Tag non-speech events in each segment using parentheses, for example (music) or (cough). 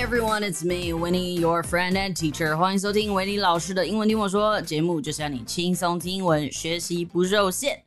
Everyone, it's me, Winnie, your friend and teacher. 欢迎收听维尼老师的英文听我说节目，就是让你轻松听英文，学习不受限。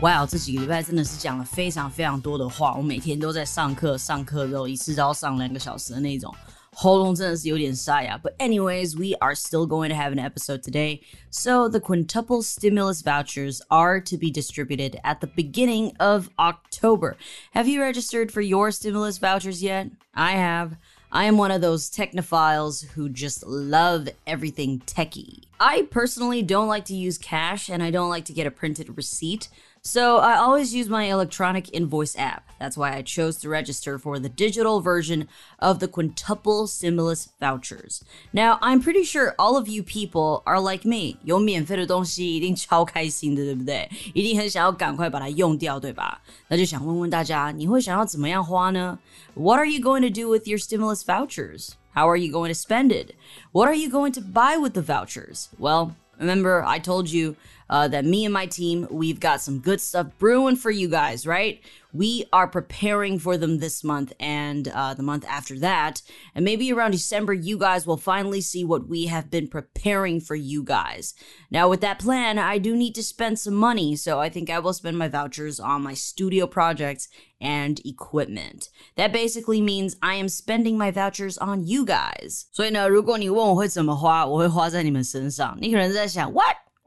哇，这几个礼拜真的是讲了非常非常多的话，我每天都在上课，上课之后一次都要上两个小时的那种。喉咙真的是有点沙哑。But anyways, we are still going to have an episode today. So the quintuple stimulus vouchers are to be distributed at the beginning of October. Have you registered for your stimulus vouchers yet? I have. I am one of those technophiles who just love everything techie. I personally don't like to use cash and I don't like to get a printed receipt. So I always use my electronic invoice app. That's why I chose to register for the digital version of the quintuple stimulus vouchers. Now, I'm pretty sure all of you people are like me. 有免费的东西一定超开心的，对不对？一定很想要赶快把它用掉，对吧？那就想问问大家，你会想要怎么样花呢？What are you going to do with your stimulus vouchers? How are you going to spend it? What are you going to buy with the vouchers? Well, remember I told you uh, that me and my team, we've got some good stuff brewing for you guys, right? We are preparing for them this month and uh, the month after that. And maybe around December, you guys will finally see what we have been preparing for you guys. Now, with that plan, I do need to spend some money. So I think I will spend my vouchers on my studio projects and equipment. That basically means I am spending my vouchers on you guys. 所以呢，如果你问我会怎么花，我会花在你们身上。你可能在想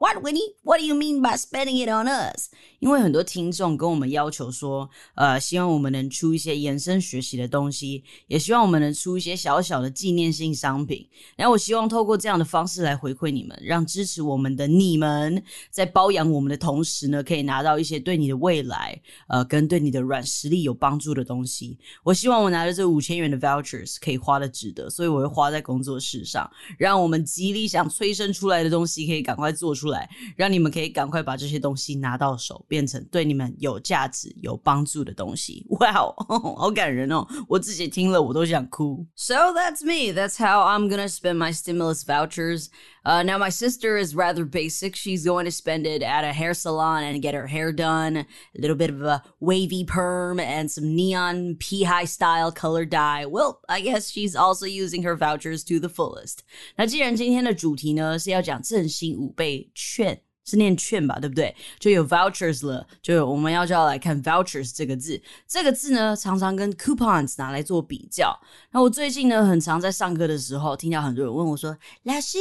，What？What, Winnie? What do you mean by spending it on us? 因为很多听众跟我们要求说，呃，希望我们能出一些延伸学习的东西，也希望我们能出一些小小的纪念性商品。然后我希望透过这样的方式来回馈你们，让支持我们的你们在包养我们的同时呢，可以拿到一些对你的未来，呃，跟对你的软实力有帮助的东西。我希望我拿着这五千元的 vouchers 可以花的值得，所以我会花在工作室上，让我们极力想催生出来的东西可以赶快做出来，让你们可以赶快把这些东西拿到手。变成对你们有价值、有帮助的东西。哇哦，好感人哦！我自己听了我都想哭。So (laughs) that's me. That's how I'm gonna spend my stimulus vouchers. Uh, now my sister is rather basic. She's going to spend it at a hair salon and get her hair done. A little bit of a wavy perm and some neon pea high style color dye. Well, I guess she's also using her vouchers to the fullest. 那既然今天的主题呢是要讲振兴五倍券。 是念券吧，对不对？就有 vouchers 了，就我们要就要来看 vouchers 这个字。这个字呢，常常跟 coupons 拿来做比较。那我最近呢，很常在上课的时候，听到很多人问我说：“老师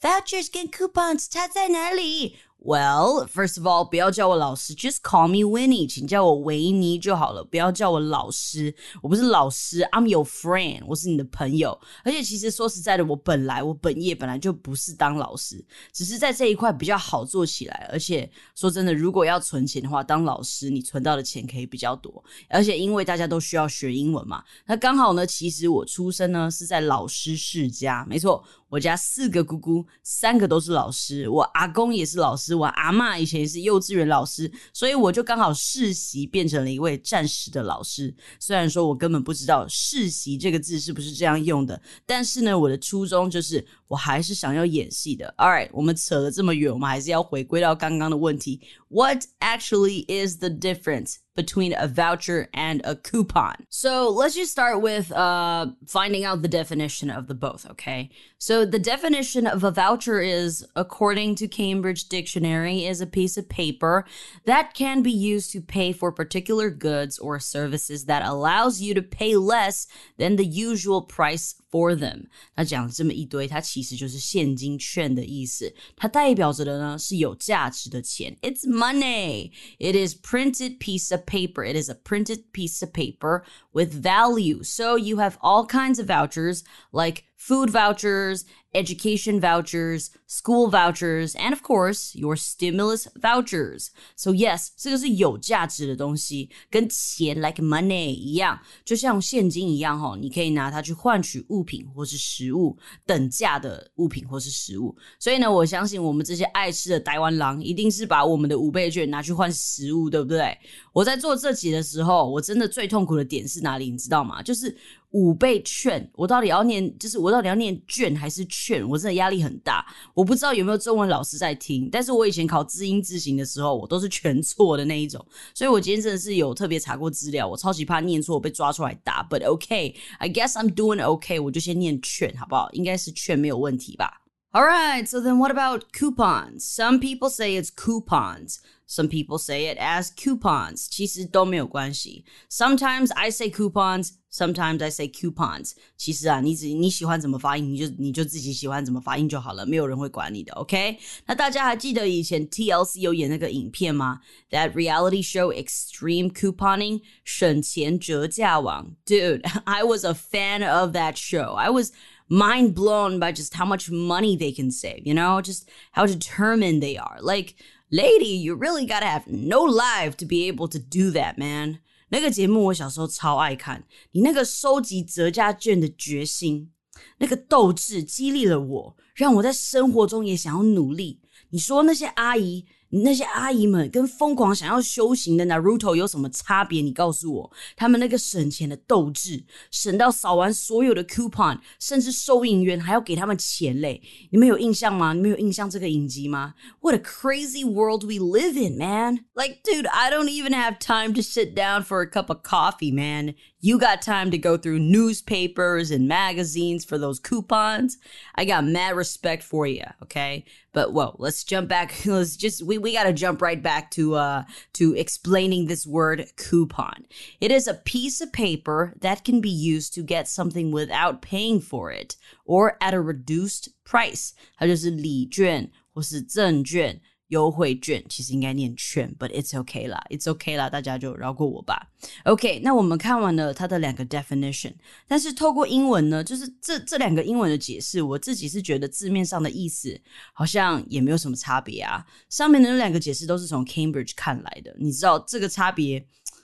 ，vouchers 跟 coupons 差在哪里？” Well, first of all，不要叫我老师，just call me Winnie，请叫我维尼就好了，不要叫我老师。我不是老师，I'm your friend，我是你的朋友。而且其实说实在的，我本来我本业本来就不是当老师，只是在这一块比较好做起来。而且说真的，如果要存钱的话，当老师你存到的钱可以比较多。而且因为大家都需要学英文嘛，那刚好呢，其实我出生呢是在老师世家，没错。我家四个姑姑，三个都是老师，我阿公也是老师，我阿妈以前也是幼稚园老师，所以我就刚好世袭变成了一位暂时的老师。虽然说我根本不知道“世袭”这个字是不是这样用的，但是呢，我的初衷就是我还是想要演戏的。All right，我们扯了这么远，我们还是要回归到刚刚的问题：What actually is the difference? between a voucher and a coupon. So let's just start with uh, finding out the definition of the both, okay? So the definition of a voucher is, according to Cambridge Dictionary, is a piece of paper that can be used to pay for particular goods or services that allows you to pay less than the usual price for them。那讲了这么一堆，它其 实就是现金券的意思。它代表着的呢是有价值的钱。It's money. It is printed piece of paper. It is a printed piece of paper with value. So you have all kinds of vouchers like food vouchers, education vouchers, school vouchers, and of course your stimulus vouchers. So yes，这个是有价值的东西，跟钱 like money 一样，就像现金一样哈，你可以拿它去换取物品或是食物等价的物品或是食物。所以呢，我相信我们这些爱吃的台湾狼一定是把我们的五倍券拿去换食物，对不对？我在做这集的时候，我真的最痛苦的点是哪里？你知道吗？就是。五倍券，我到底要念，就是我到底要念卷还是券？我真的压力很大。我不知道有没有中文老师在听，但是我以前考知音字形的时候，我都是全错的那一种。所以我今天真的是有特别查过资料，我超级怕念错被抓出来打。But OK, I guess I'm doing OK，我就先念券好不好？应该是券没有问题吧。All right, so then what about coupons? Some people say it's coupons. Some people say it as coupons. 其实都没有关系。Sometimes I say coupons, sometimes I say coupons. 其实啊，你只你喜欢怎么发音，你就你就自己喜欢怎么发音就好了，没有人会管你的。OK？那大家还记得以前 TLC 有演那个影片吗？That reality show Extreme Couponing 省钱折价王。Dude, (laughs) I was a fan of that show. I was mind blown by just how much money they can save, you know, just how determined they are. Like, lady, you really gotta have no life to be able to do that, man. 那个节目我小时候超爱看，你那个收集折价券的决心，那个斗志激励了我，让我在生活中也想要努力。你说那些阿姨 那些阿姨们跟疯狂想要修行的 Naruto 有什么差别？你告诉我，他们那个省钱的斗志，省到扫完所有的 coupon，甚至收银员还要给他们钱嘞！你们有印象吗？你们有印象这个影集吗？What a crazy world we live in, man! Like, dude, I don't even have time to sit down for a cup of coffee, man. You got time to go through newspapers and magazines for those coupons. I got mad respect for you, okay? But whoa, let's jump back. (laughs) Let's just we, we gotta jump right back to uh to explaining this word coupon. It is a piece of paper that can be used to get something without paying for it or at a reduced price. 它就是礼券或是证券。 优惠券其实应该念券，but it's okay 啦，it's okay 啦，大家就饶过我吧。OK，那我们看完了它的两个 definition，但是透过英文呢，就是这这两个英文的解释，我自己是觉得字面上的意思好像也没有什么差别啊。上面的那两个解释都是从 Cambridge 看来的，你知道这个差别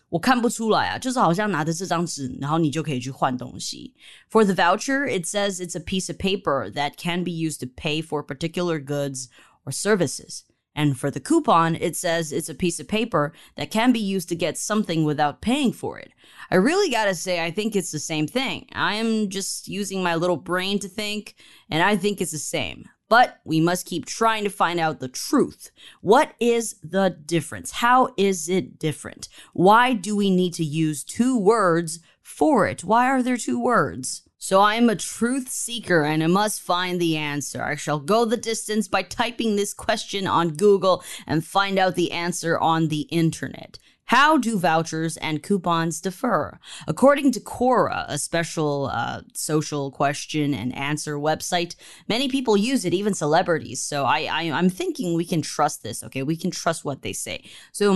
我看不出来啊，就是好像拿着这张纸，然后你就可以去换东西。For the voucher, it says it's a piece of paper that can be used to pay for particular goods or services. And for the coupon, it says it's a piece of paper that can be used to get something without paying for it. I really gotta say, I think it's the same thing. I am just using my little brain to think, and I think it's the same. But we must keep trying to find out the truth. What is the difference? How is it different? Why do we need to use two words for it? Why are there two words? So I am a truth seeker and I must find the answer. I shall go the distance by typing this question on Google and find out the answer on the internet. How do vouchers and coupons differ? According to Quora, a special uh, social question and answer website, many people use it, even celebrities. So I, I am thinking we can trust this. Okay, we can trust what they say. So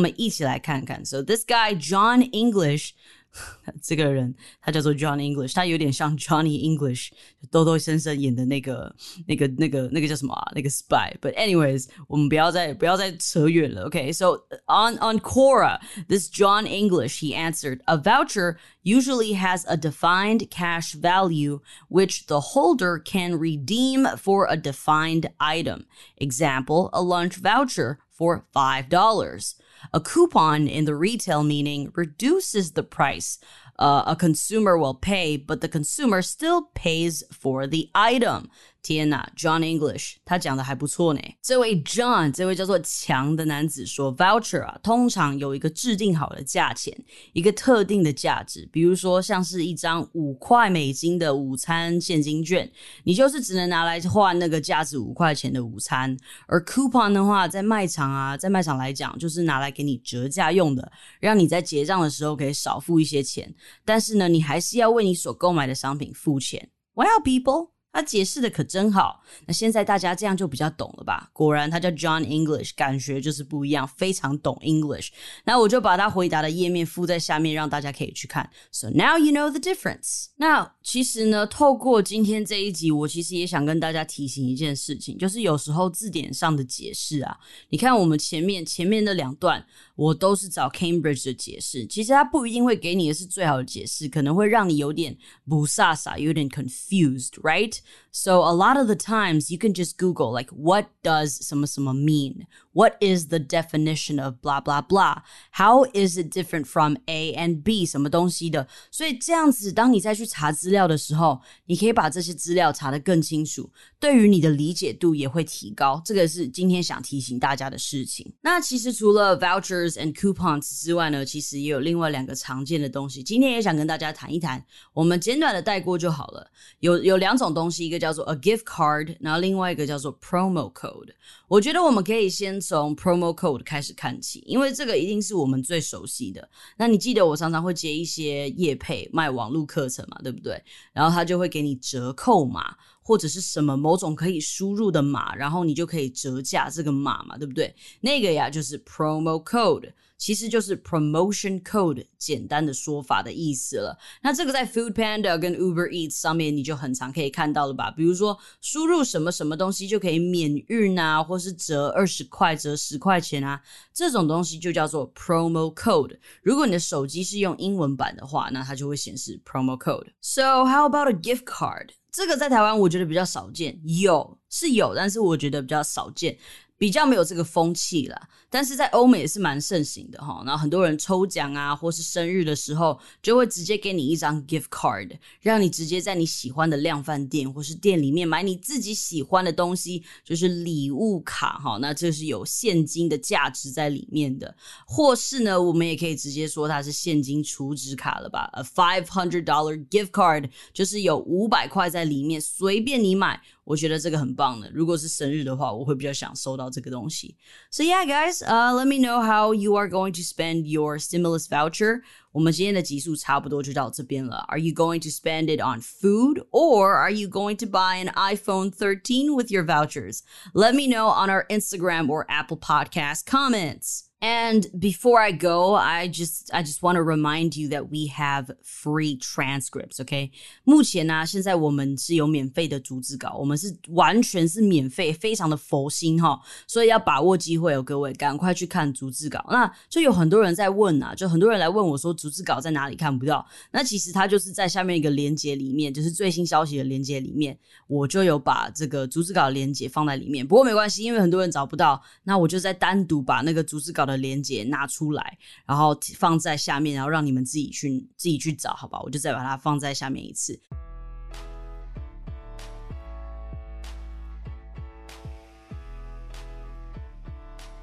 So this guy John English (laughs) 这个人他叫做 John English，他有点像 Johnny English，兜兜先生演的那个、那个、那个、那个叫什么啊？那个 spy。But anyways，我们不要再不要再扯远了。Okay，so on on Quora, this John English he answered, a voucher usually has a defined cash value which the holder can redeem for a defined item. Example, a lunch voucher for five dollars. A coupon in the retail meaning reduces the price uh, a consumer will pay, but the consumer still pays for the item. 天呐，John English，他讲的还不错呢。这位 John，这位叫做强的男子说，voucher 啊，通常有一个制定好的价钱，一个特定的价值。比如说，像是一张五块美金的午餐现金券，你就是只能拿来换那个价值五块钱的午餐。而 coupon 的话，在卖场啊，在卖场来讲，就是拿来给你折价用的，让你在结账的时候可以少付一些钱。但是呢，你还是要为你所购买的商品付钱。Well, people. 他解释的可真好，那现在大家这样就比较懂了吧？果然他叫 John English，感觉就是不一样，非常懂 English。那我就把他回答的页面附在下面，让大家可以去看。So now you know the difference。那其实呢，透过今天这一集，我其实也想跟大家提醒一件事情，就是有时候字典上的解释啊，你看我们前面前面的两段，我都是找 Cambridge 的解释，其实他不一定会给你的是最好的解释，可能会让你有点不飒飒，有点 confused，right？So a lot of the times you can just Google like what does some some mean? What is the definition of blah blah blah? How is it different from A and B 什么东西的？所以这样子，当你再去查资料的时候，你可以把这些资料查得更清楚，对于你的理解度也会提高。这个是今天想提醒大家的事情。那其实除了 vouchers and coupons 之外呢，其实也有另外两个常见的东西。今天也想跟大家谈一谈，我们简短的带过就好了。有有两种东西， 是一个叫做 a gift card，然后另外一个叫做 promo code。我觉得我们可以先从 promo code 开始看起，因为这个一定是我们最熟悉的。那你记得我常常会接一些业配卖网络课程嘛，对不对？然后他就会给你折扣嘛。或者是什么某种可以输入的码，然后你就可以折价这个码嘛，对不对？那个呀就是 promo code，其实就是 promotion code 简单的说法的意思了。那这个在 Food Panda 跟 Uber Eats 上面你就很常可以看到了吧？比如说输入什么什么东西就可以免运啊，或是折二十块、折十块钱啊，这种东西就叫做 promo code。如果你的手机是用英文版的话，那它就会显示 promo code。So how about a gift card？这个在台湾我觉得比较少见，有是有，但是我觉得比较少见。比较没有这个风气啦，但是在欧美也是蛮盛行的哈。然后很多人抽奖啊，或是生日的时候，就会直接给你一张 gift card，让你直接在你喜欢的量贩店或是店里面买你自己喜欢的东西，就是礼物卡哈。那这是有现金的价值在里面的，或是呢，我们也可以直接说它是现金储值卡了吧？A five hundred dollar gift card 就是有五百块在里面，随便你买。我觉得这个很棒的。如果是生日的话，我会比较想收到这个东西。So yeah, guys, uh, let me know how you are going to spend your stimulus voucher. 我们今天的集数差不多就到这边了。Are you going to spend it on food or are you going to buy an iPhone 13 with your vouchers? Let me know on our Instagram or Apple Podcast comments. And before I go, I just I just want to remind you that we have free transcripts. OK，目前呢，现在我们是有免费的逐字稿，我们是完全是免费，非常的佛心哈。所以要把握机会哦，各位赶快去看逐字稿。那就有很多人在问啊，就很多人来问我说逐字稿在哪里看不到？那其实它就是在下面一个连接里面，就是最新消息的连接里面，我就有把这个逐字稿连接放在里面。不过没关系，因为很多人找不到，那我就再单独把那个逐字稿的。链接拿出来，然后放在下面，然后让你们自己去自己去找，好吧？我就再把它放在下面一次。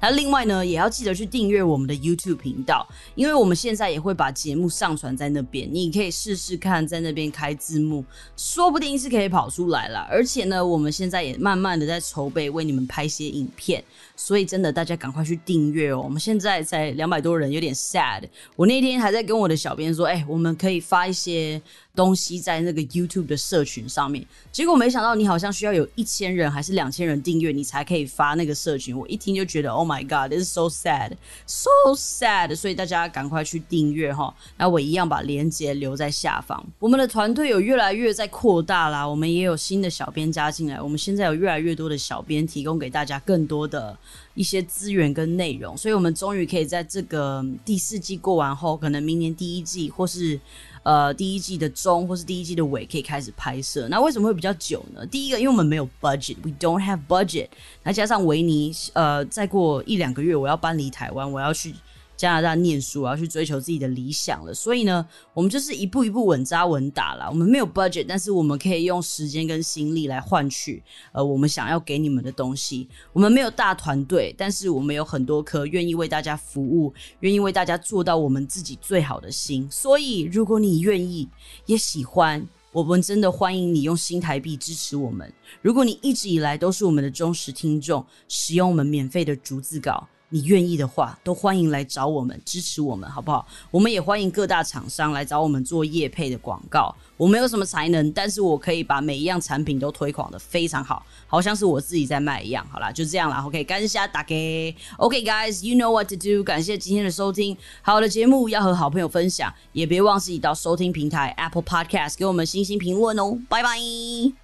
那另外呢，也要记得去订阅我们的 YouTube 频道，因为我们现在也会把节目上传在那边，你可以试试看，在那边开字幕，说不定是可以跑出来了。而且呢，我们现在也慢慢的在筹备为你们拍些影片，所以真的大家赶快去订阅哦。我们现在才两百多人，有点 sad。我那天还在跟我的小编说，哎，我们可以发一些。东西在那个 YouTube 的社群上面，结果没想到你好像需要有一千人还是两千人订阅，你才可以发那个社群。我一听就觉得，Oh my God，this is so sad，so sad。所以大家赶快去订阅哈。那我一样把链接留在下方。我们的团队有越来越在扩大啦，我们也有新的小编加进来。我们现在有越来越多的小编提供给大家更多的一些资源跟内容，所以我们终于可以在这个第四季过完后，可能明年第一季或是。呃，第一季的中或是第一季的尾可以开始拍摄。那为什么会比较久呢？第一个，因为我们没有 budget，we don't have budget。那加上维尼，呃，再过一两个月我要搬离台湾，我要去。加拿大念书，我要去追求自己的理想了。所以呢，我们就是一步一步稳扎稳打啦。我们没有 budget，但是我们可以用时间跟心力来换取呃我们想要给你们的东西。我们没有大团队，但是我们有很多颗愿意为大家服务、愿意为大家做到我们自己最好的心。所以，如果你愿意也喜欢，我们真的欢迎你用新台币支持我们。如果你一直以来都是我们的忠实听众，使用我们免费的逐字稿。你愿意的话，都欢迎来找我们支持我们，好不好？我们也欢迎各大厂商来找我们做业配的广告。我没有什么才能，但是我可以把每一样产品都推广的非常好，好像是我自己在卖一样。好啦，就这样啦。OK，感谢打给。OK，guys，you know what to do。感谢今天的收听，好的节目要和好朋友分享，也别忘自己到收听平台 Apple Podcast 给我们星星评论哦。拜拜。